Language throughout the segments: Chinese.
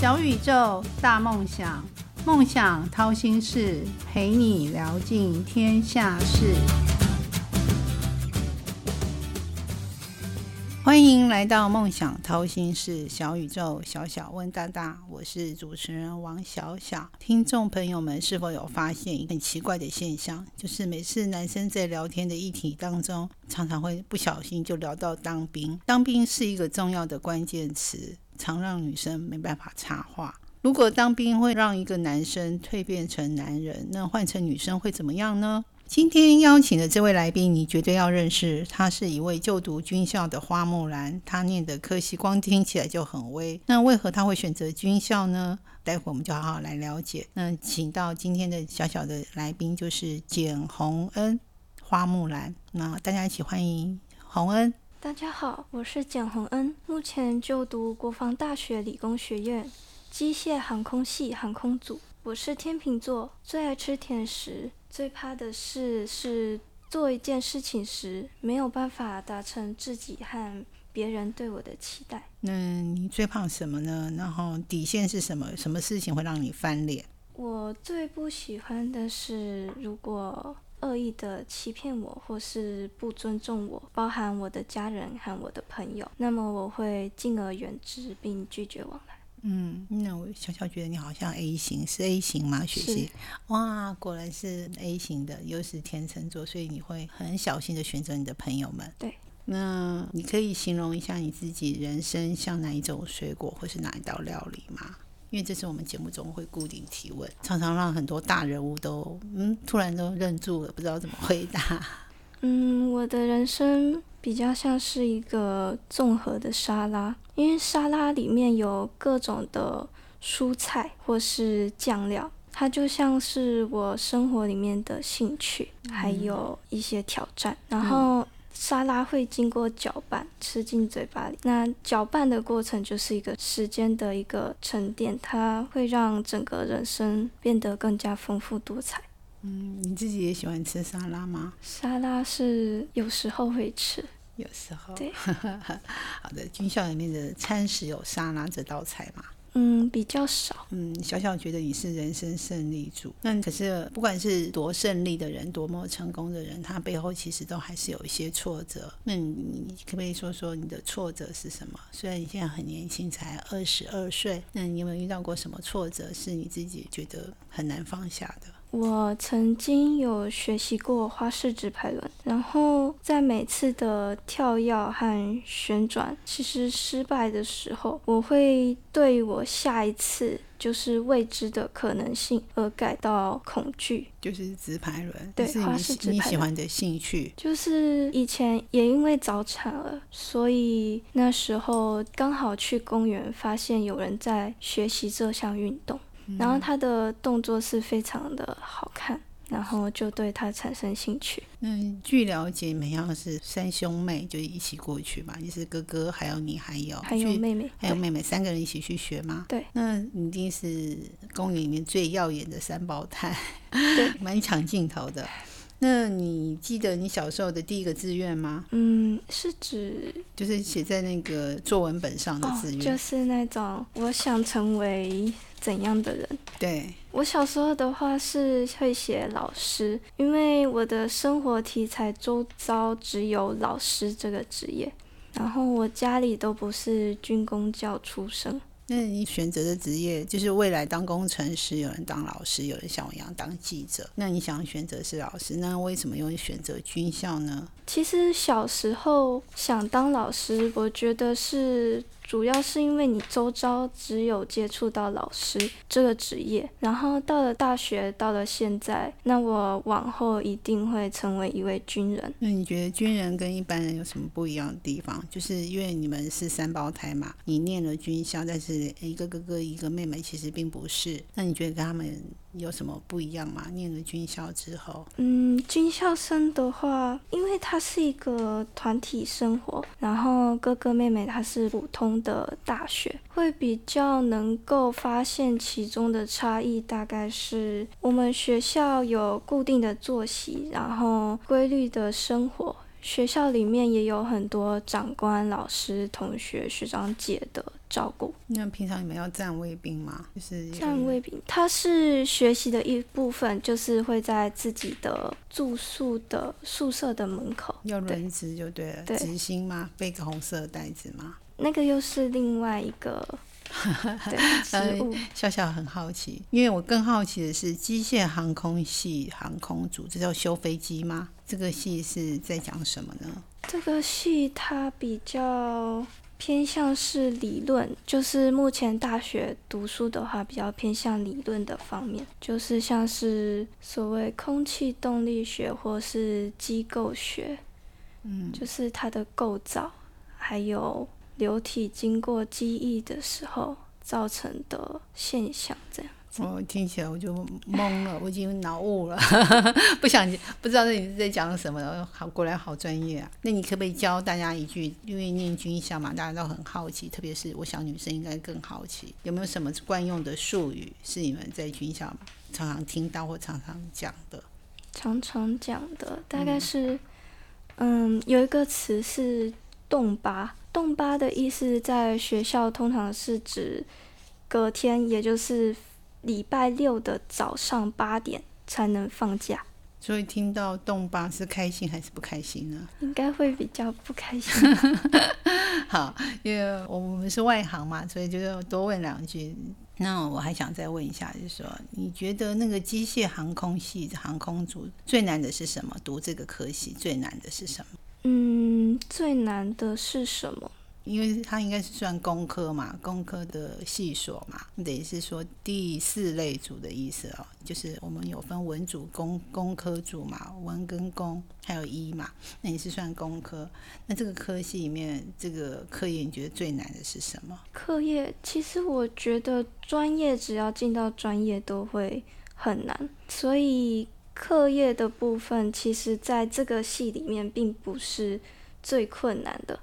小宇宙，大梦想，梦想掏心事，陪你聊尽天下事。欢迎来到梦想掏心事，小宇宙，小小问大大，我是主持人王小小。听众朋友们是否有发现一个很奇怪的现象？就是每次男生在聊天的议题当中，常常会不小心就聊到当兵。当兵是一个重要的关键词，常让女生没办法插话。如果当兵会让一个男生蜕变成男人，那换成女生会怎么样呢？今天邀请的这位来宾，你绝对要认识。他是一位就读军校的花木兰，他念的科系光听起来就很威。那为何他会选择军校呢？待会我们就好好来了解。那请到今天的小小的来宾就是简洪恩，花木兰。那大家一起欢迎洪恩。大家好，我是简洪恩，目前就读国防大学理工学院机械航空系航空组。我是天秤座，最爱吃甜食。最怕的事是做一件事情时没有办法达成自己和别人对我的期待。那你最怕什么呢？然后底线是什么？什么事情会让你翻脸？我最不喜欢的是，如果恶意的欺骗我，或是不尊重我，包含我的家人和我的朋友，那么我会敬而远之，并拒绝往来。嗯，那我小小觉得你好像 A 型，是 A 型吗？学习哇，果然是 A 型的，又是天秤座，所以你会很小心的选择你的朋友们。对，那你可以形容一下你自己人生像哪一种水果，或是哪一道料理吗？因为这是我们节目中会固定提问，常常让很多大人物都嗯突然都愣住了，不知道怎么回答。嗯，我的人生比较像是一个综合的沙拉，因为沙拉里面有各种的蔬菜或是酱料，它就像是我生活里面的兴趣，还有一些挑战。然后沙拉会经过搅拌，吃进嘴巴里。那搅拌的过程就是一个时间的一个沉淀，它会让整个人生变得更加丰富多彩。嗯，你自己也喜欢吃沙拉吗？沙拉是有时候会吃，有时候。对，好的，军校里面的餐食有沙拉这道菜吗？嗯，比较少。嗯，小小觉得你是人生胜利组，那可是不管是多胜利的人，多么成功的人，他背后其实都还是有一些挫折。那你可不可以说说你的挫折是什么？虽然你现在很年轻，才二十二岁，那你有没有遇到过什么挫折是你自己觉得很难放下的？我曾经有学习过花式直排轮，然后在每次的跳跃和旋转其实失败的时候，我会对我下一次就是未知的可能性而感到恐惧。就是直排轮，对是花式直你排轮你喜欢的兴趣。就是以前也因为早产了，所以那时候刚好去公园，发现有人在学习这项运动。然后他的动作是非常的好看，然后就对他产生兴趣。那据了解，你们好像是三兄妹，就一起过去嘛？你是哥哥，还有你，还有还有妹妹，还有妹妹，三个人一起去学吗？对。那你一定是公园里面最耀眼的三胞胎，对，蛮抢镜头的。那你记得你小时候的第一个志愿吗？嗯，是指就是写在那个作文本上的哦志，愿。就是那种我想成为怎样的人。对，我小时候的话是会写老师，因为我的生活题材周遭只有老师这个职业，然后我家里都不是军工教出身。那你选择的职业就是未来当工程师，有人当老师，有人像我一样当记者。那你想选择是老师，那为什么又选择军校呢？其实小时候想当老师，我觉得是主要是因为你周遭只有接触到老师这个职业，然后到了大学，到了现在，那我往后一定会成为一位军人。那你觉得军人跟一般人有什么不一样的地方？就是因为你们是三胞胎嘛，你念了军校，但是一个哥哥一个妹妹其实并不是。那你觉得跟他们有什么不一样吗？念了军校之后，嗯，军校生的话，因为它是一个团体生活，然后哥哥妹妹他是普通的大学，会比较能够发现其中的差异。大概是我们学校有固定的作息，然后规律的生活。学校里面也有很多长官、老师、同学、学长姐的照顾。那平常你们要站卫兵吗？就是站卫兵，他是学习的一部分，就是会在自己的住宿的宿舍的门口要轮值就对了，执行吗？背个红色的袋子吗？那个又是另外一个。对，笑笑很好奇，因为我更好奇的是机械航空系航空组，这叫修飞机吗？这个戏是在讲什么呢？这个戏它比较偏向是理论，就是目前大学读书的话，比较偏向理论的方面，就是像是所谓空气动力学或是机构学，嗯，就是它的构造，还有。流体经过机翼的时候造成的现象，这样子。我听起来我就懵了，我已经脑雾了，不想不知道你是在讲什么。好，果然好专业啊！那你可不可以教大家一句？因为念军校嘛，大家都很好奇，特别是我想女生应该更好奇，有没有什么惯用的术语是你们在军校常常听到或常常讲的？常常讲的大概是，嗯，有一个词是“动八”。动八的意思，在学校通常是指隔天，也就是礼拜六的早上八点才能放假。所以听到动八是开心还是不开心呢？应该会比较不开心。好，因为我们是外行嘛，所以就多问两句。那我还想再问一下，就是说，你觉得那个机械航空系航空组最难的是什么？读这个科系最难的是什么？嗯，最难的是什么？因为它应该是算工科嘛，工科的系所嘛，等于是说第四类组的意思哦。就是我们有分文组、工工科组嘛，文跟工还有医嘛，那你是算工科。那这个科系里面，这个课业你觉得最难的是什么？课业其实我觉得专业只要进到专业都会很难，所以。课业的部分，其实在这个系里面并不是最困难的。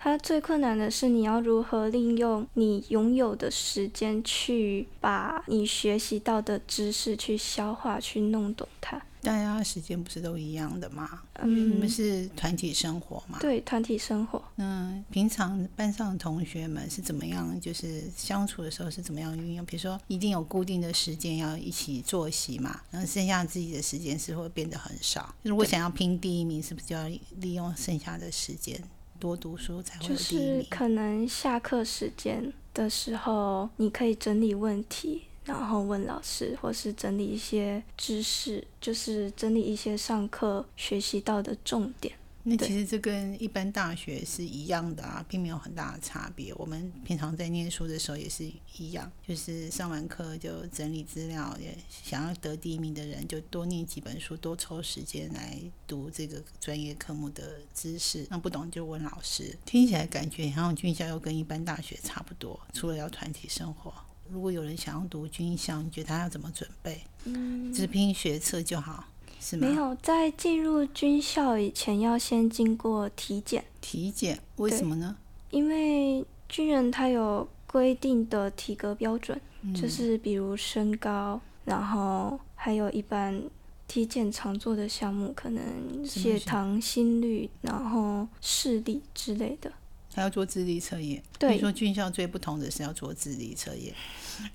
它最困难的是你要如何利用你拥有的时间，去把你学习到的知识去消化、去弄懂它。大家时间不是都一样的吗？嗯，你们是团体生活嘛？对，团体生活。嗯，平常班上的同学们是怎么样？就是相处的时候是怎么样运用？比如说，一定有固定的时间要一起作息嘛，然后剩下自己的时间是会变得很少。如果想要拼第一名，是不是就要利用剩下的时间多读书才会就是？可能下课时间的时候，你可以整理问题。然后问老师，或是整理一些知识，就是整理一些上课学习到的重点。那其实这跟一般大学是一样的啊，并没有很大的差别。我们平常在念书的时候也是一样，就是上完课就整理资料，也想要得第一名的人就多念几本书，多抽时间来读这个专业科目的知识。那不懂就问老师。听起来感觉好像军校又跟一般大学差不多，除了要团体生活。如果有人想要读军校，你觉得他要怎么准备？嗯，只拼学测就好，是吗？没有，在进入军校以前要先经过体检。体检为什么呢？因为军人他有规定的体格标准，就是比如身高，然后还有一般体检常做的项目，可能血糖、心率，然后视力之类的。还要做智力测验。对，说军校最不同的是要做智力测验，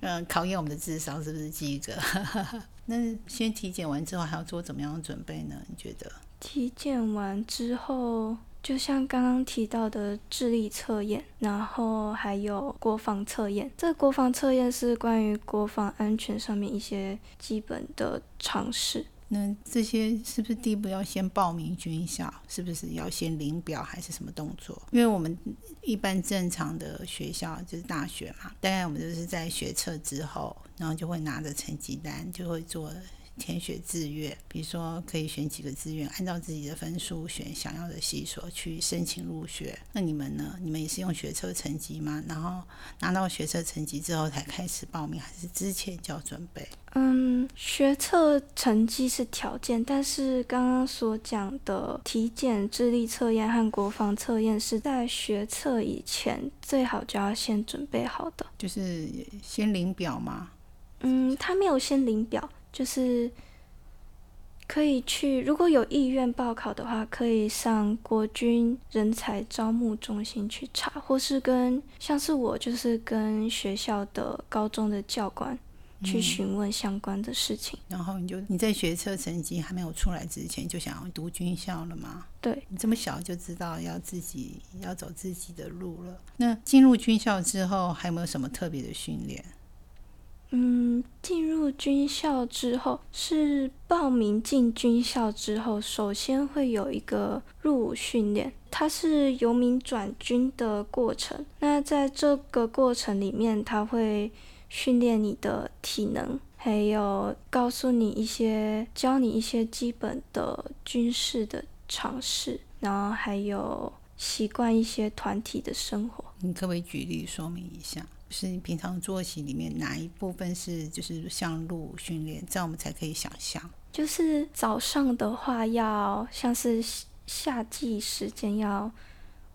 嗯，考验我们的智商是不是及格？那先体检完之后还要做怎么样的准备呢？你觉得？体检完之后，就像刚刚提到的智力测验，然后还有国防测验。这国防测验是关于国防安全上面一些基本的常识。那这些是不是第一步要先报名军校？是不是要先领表还是什么动作？因为我们一般正常的学校就是大学嘛，大概我们就是在学测之后，然后就会拿着成绩单就会做。填写志愿，比如说可以选几个志愿，按照自己的分数选想要的系所去申请入学。那你们呢？你们也是用学测成绩吗？然后拿到学测成绩之后才开始报名，还是之前就要准备？嗯，学测成绩是条件，但是刚刚所讲的体检、智力测验和国防测验是在学测以前最好就要先准备好的。就是先领表吗？嗯，他没有先领表。就是可以去，如果有意愿报考的话，可以上国军人才招募中心去查，或是跟像是我就是跟学校的高中的教官去询问相关的事情。然后你就你在学车成绩还没有出来之前就想要读军校了吗？对，你这么小就知道要自己要走自己的路了。那进入军校之后，还有没有什么特别的训练？嗯，进入军校之后是报名进军校之后，首先会有一个入伍训练，它是由民转军的过程。那在这个过程里面，他会训练你的体能，还有告诉你一些、教你一些基本的军事的常识，然后还有习惯一些团体的生活。你可不可以举例说明一下？是你平常作息里面哪一部分是就是像路训练，这样我们才可以想象。就是早上的话，要像是夏季时间要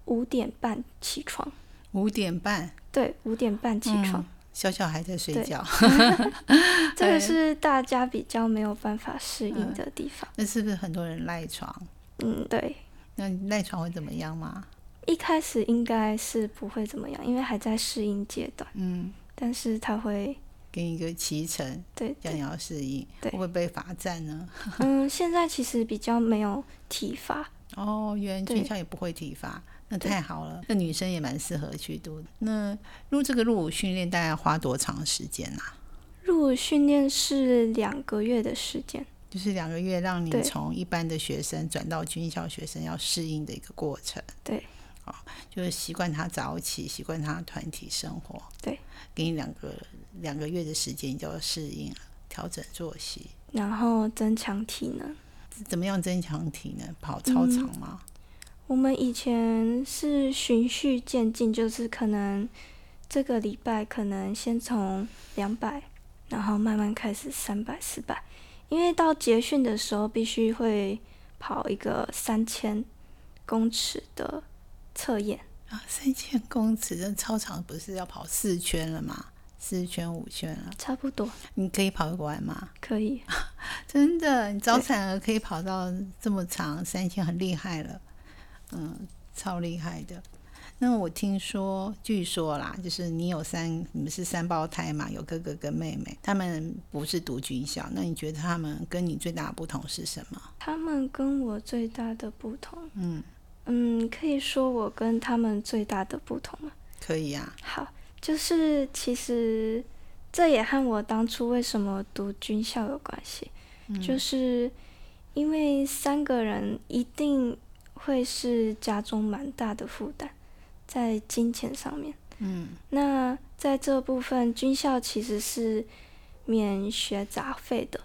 五点半起床。五点半？对，五点半起床。小小还在睡觉。这个是大家比较没有办法适应的地方。那是不是很多人赖床？嗯，对。那赖床会怎么样吗？一开始应该是不会怎么样，因为还在适应阶段。嗯，但是他会给你一个骑乘，对，让你要适应。对，会不会被罚站呢？嗯，现在其实比较没有体罚。哦，原来军校也不会体罚，那太好了。那女生也蛮适合去读。那入这个入伍训练大概花多长时间啊？入伍训练是两个月的时间，就是两个月，让你从一般的学生转到军校学生要适应的一个过程。对。就是习惯他早起，习惯他团体生活。对，给你两个两个月的时间，你就要适应了，调整作息，然后增强体能。怎么样增强体能？跑操场吗？我们以前是循序渐进，就是可能这个礼拜可能先从两百，然后慢慢开始三百、四百，因为到结训的时候必须会跑一个三千公尺的。测验啊，三千公尺，的操场不是要跑四圈了吗？四圈五圈了，差不多。你可以跑得完吗？可以，真的，你早产儿可以跑到这么长三千，很厉害了，嗯，超厉害的。那我听说，据说啦，就是你有三，你们是三胞胎嘛，有哥哥跟妹妹，他们不是读军校，那你觉得他们跟你最大的不同是什么？他们跟我最大的不同，嗯。嗯，可以说我跟他们最大的不同了。可以啊。好，就是其实这也和我当初为什么读军校有关系。嗯。就是因为三个人一定会是家中蛮大的负担，在金钱上面。嗯。那在这部分，军校其实是免学杂费的，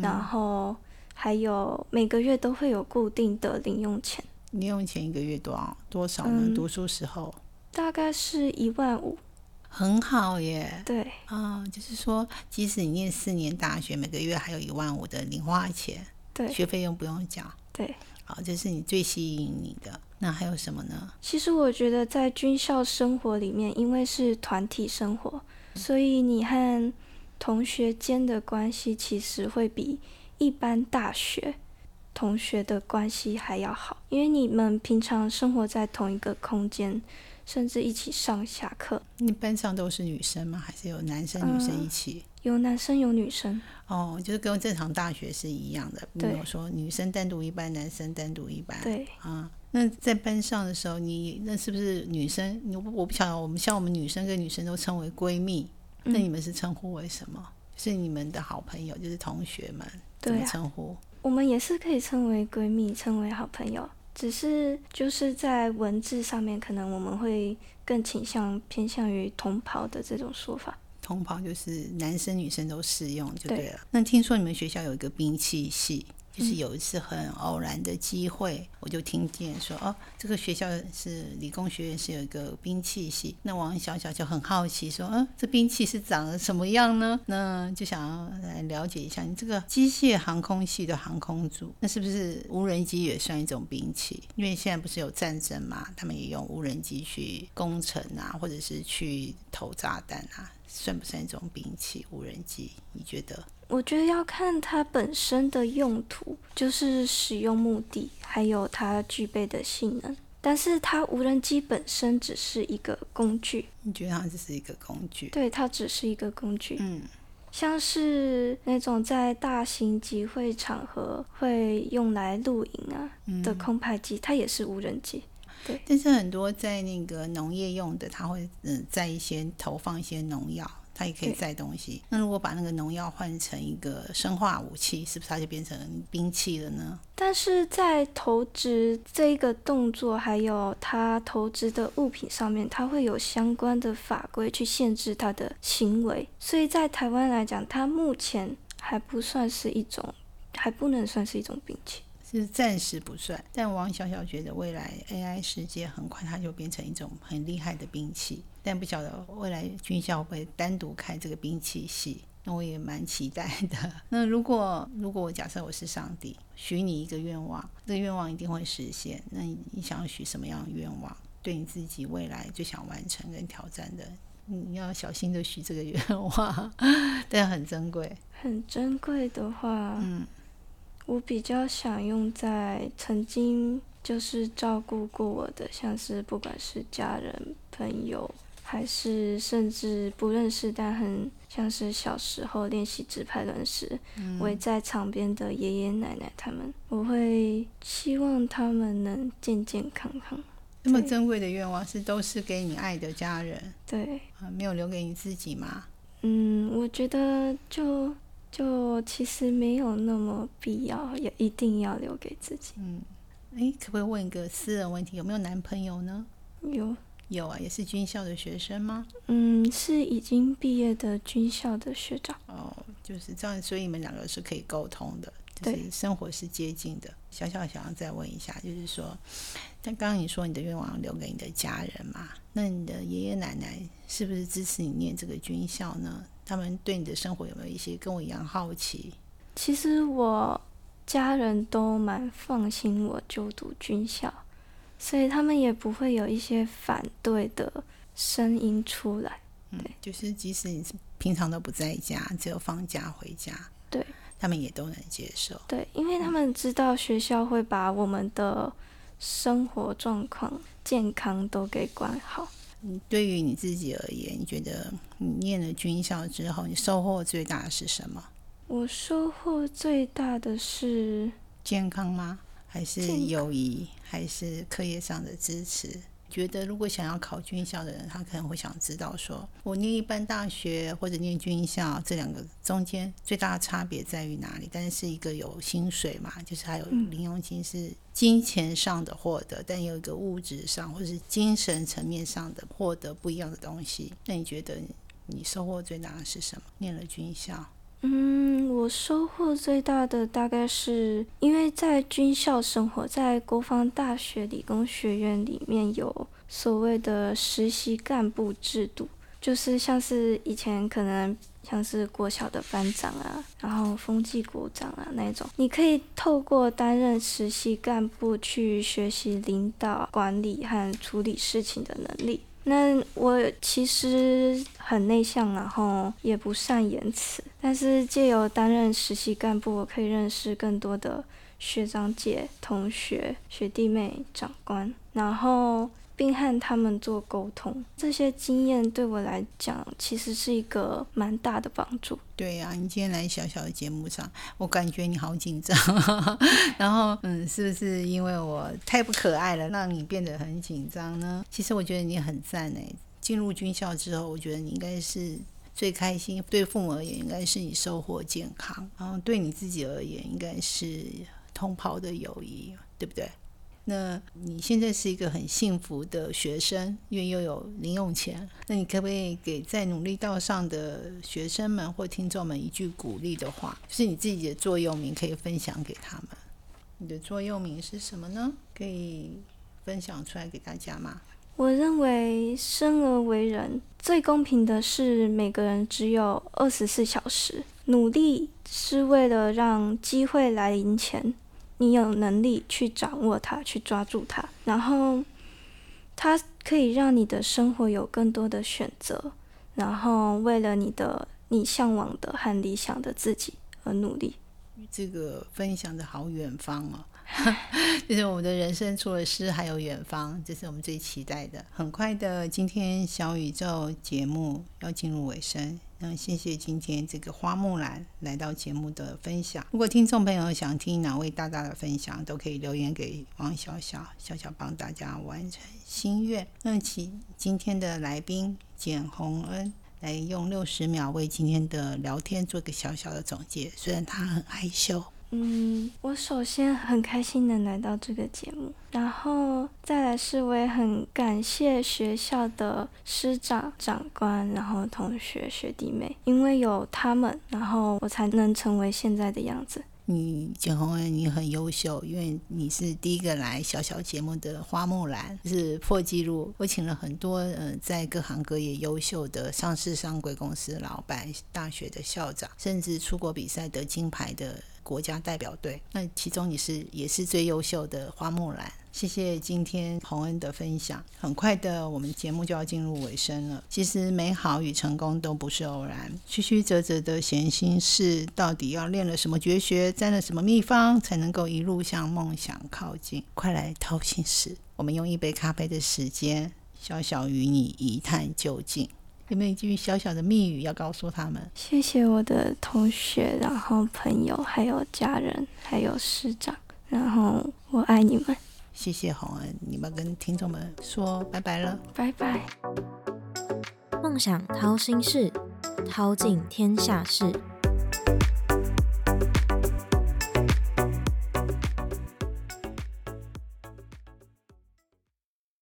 然后还有每个月都会有固定的零用钱。零用钱一个月多少多少呢？读书时候大概是一万五，很好耶。对啊，就是说，即使你念四年大学，每个月还有一万五的零花钱，对，学费用不用交。对，好，这是你最吸引你的。那还有什么呢？其实我觉得在军校生活里面，因为是团体生活，所以你和同学间的关系其实会比一般大学。同学的关系还要好，因为你们平常生活在同一个空间，甚至一起上下课。你班上都是女生吗？还是有男生女生一起？有男生有女生。哦，就是跟正常大学是一样的，没有说女生单独一班，男生单独一班。对啊，那在班上的时候，你那是不是女生？你我不晓得，我们像我们女生跟女生都称为闺蜜，那你们是称呼为什么？是你们的好朋友，就是同学们怎么称呼？我们也是可以称为闺蜜，称为好朋友，只是就是在文字上面，可能我们会更倾向偏向于同袍的这种说法。同袍就是男生女生都适用就对了。那听说你们学校有一个兵器系？就是有一次很偶然的机会，我就听见说哦，这个学校是理工学院，是有一个兵器系。那王小小就很好奇说，嗯，这兵器是长得什么样呢？那就想要来了解一下，你这个机械航空系的航空组，那是不是无人机也算一种兵器？因为现在不是有战争嘛，他们也用无人机去攻城啊，或者是去投炸弹啊。算不算一种兵器？无人机？你觉得？我觉得要看它本身的用途，就是使用目的，还有它具备的性能。但是它无人机本身只是一个工具。你觉得它只是一个工具？对，它只是一个工具。嗯，像是那种在大型集会场合会用来露营啊的空拍机，它也是无人机。对。但是很多在那个农业用的，它会嗯在一些投放一些农药。它也可以载东西。那如果把那个农药换成一个生化武器，是不是它就变成兵器了呢？但是在投掷这一个动作，还有它投掷的物品上面，它会有相关的法规去限制它的行为。所以在台湾来讲，它目前还不算是一种，还不能算是一种兵器。是暂时不算，但王小小觉得未来 AI 世界很快它就变成一种很厉害的兵器，但不晓得未来军校会单独开这个兵器系，那我也蛮期待的。那如果如果我假设我是上帝，许你一个愿望，这个愿望一定会实现，那你你想要许什么样的愿望？对你自己未来最想完成跟挑战的，你要小心的许这个愿望，但很珍贵。很珍贵的话，嗯。我比较想用在曾经就是照顾过我的，像是不管是家人、朋友，还是甚至不认识但很像是小时候练习直排轮时围在场边的爷爷奶奶他们，我会希望他们能健健康康。那么珍贵的愿望是都是给你爱的家人，对，啊，没有留给你自己吗？嗯，我觉得就。就其实没有那么必要，也一定要留给自己。嗯，哎，可不可以问一个私人问题？有没有男朋友呢？有，有啊，也是军校的学生吗？嗯，是已经毕业的军校的学长。哦，就是这样，所以你们两个是可以沟通的，就是生活是接近的。小小想要再问一下，就是说，但刚刚你说你的愿望留给你的家人嘛？那你的爷爷奶奶是不是支持你念这个军校呢？他们对你的生活有没有一些跟我一样好奇？其实我家人都蛮放心我就读军校，所以他们也不会有一些反对的声音出来。嗯，就是即使你平常都不在家，只有放假回家，对，他们也都能接受。对，因为他们知道学校会把我们的生活状况、健康都给管好。对于你自己而言，你觉得你念了军校之后，你收获最大的是什么？我收获最大的是健康吗？还是友谊？还是课业上的支持？觉得如果想要考军校的人，他可能会想知道：说我念一般大学或者念军校，这两个中间最大的差别在于哪里？但是一个有薪水嘛，就是还有零用金是金钱上的获得，但有一个物质上或者是精神层面上的获得不一样的东西。那你觉得你收获最大的是什么？念了军校？嗯，我收获最大的大概是因为在军校生活在国防大学理工学院里面有所谓的实习干部制度，就是像是以前可能像是国小的班长啊，然后风纪股长啊那种，你可以透过担任实习干部去学习领导、管理和处理事情的能力。那我其实很内向，然后也不善言辞。但是借由担任实习干部，我可以认识更多的学长姐、同学、学弟妹、长官，然后。并和他们做沟通，这些经验对我来讲其实是一个蛮大的帮助。对呀，你今天来小小的节目上，我感觉你好紧张。然后，嗯，是不是因为我太不可爱了，让你变得很紧张呢？其实我觉得你很赞诶。进入军校之后，我觉得你应该是最开心。对父母而言，应该是你收获健康；然后对你自己而言，应该是同袍的友谊，对不对？那你现在是一个很幸福的学生，因为又有零用钱。那你可不可以给在努力道上的学生们或听众们一句鼓励的话？是你自己的座右铭，可以分享给他们。你的座右铭是什么呢？可以分享出来给大家吗？我认为生而为人，最公平的是每个人只有二十四小时。努力是为了让机会来临前。你有能力去掌握它，去抓住它，然后它可以让你的生活有更多的选择。然后为了你的你向往的和理想的自己而努力。这个分享的好远方哦。就是我们的人生除了诗还有远方，这是我们最期待的。很快的，今天小宇宙节目要进入尾声，那谢谢今天这个花木兰来到节目的分享。如果听众朋友想听哪位大大的分享，都可以留言给王小小，小小帮大家完成心愿。那请今天的来宾简宏恩来用六十秒为今天的聊天做个小小的总结，虽然他很害羞。嗯，我首先很开心能来到这个节目，然后再来是我也很感谢学校的师长、长官，然后同学、学弟妹，因为有他们，然后我才能成为现在的样子。你简宏恩，你很优秀，因为你是第一个来小小节目的花木兰，是破纪录。我请了很多呃，在各行各业优秀的上市商柜公司老板、大学的校长，甚至出国比赛得金牌的。国家代表队，那其中你是也是最优秀的花木兰。谢谢今天洪恩的分享。很快的，我们节目就要进入尾声了。其实美好与成功都不是偶然，曲曲折折的闲心事，到底要练了什么绝学，沾了什么秘方，才能够一路向梦想靠近？快来掏心事，我们用一杯咖啡的时间，小小与你一探究竟。有没有一句小小的密语要告诉他们？谢谢我的同学，然后朋友，还有家人，还有师长，然后我爱你们。谢谢洪恩，你们跟听众们说拜拜了，拜拜。梦想掏心事，掏尽天下事。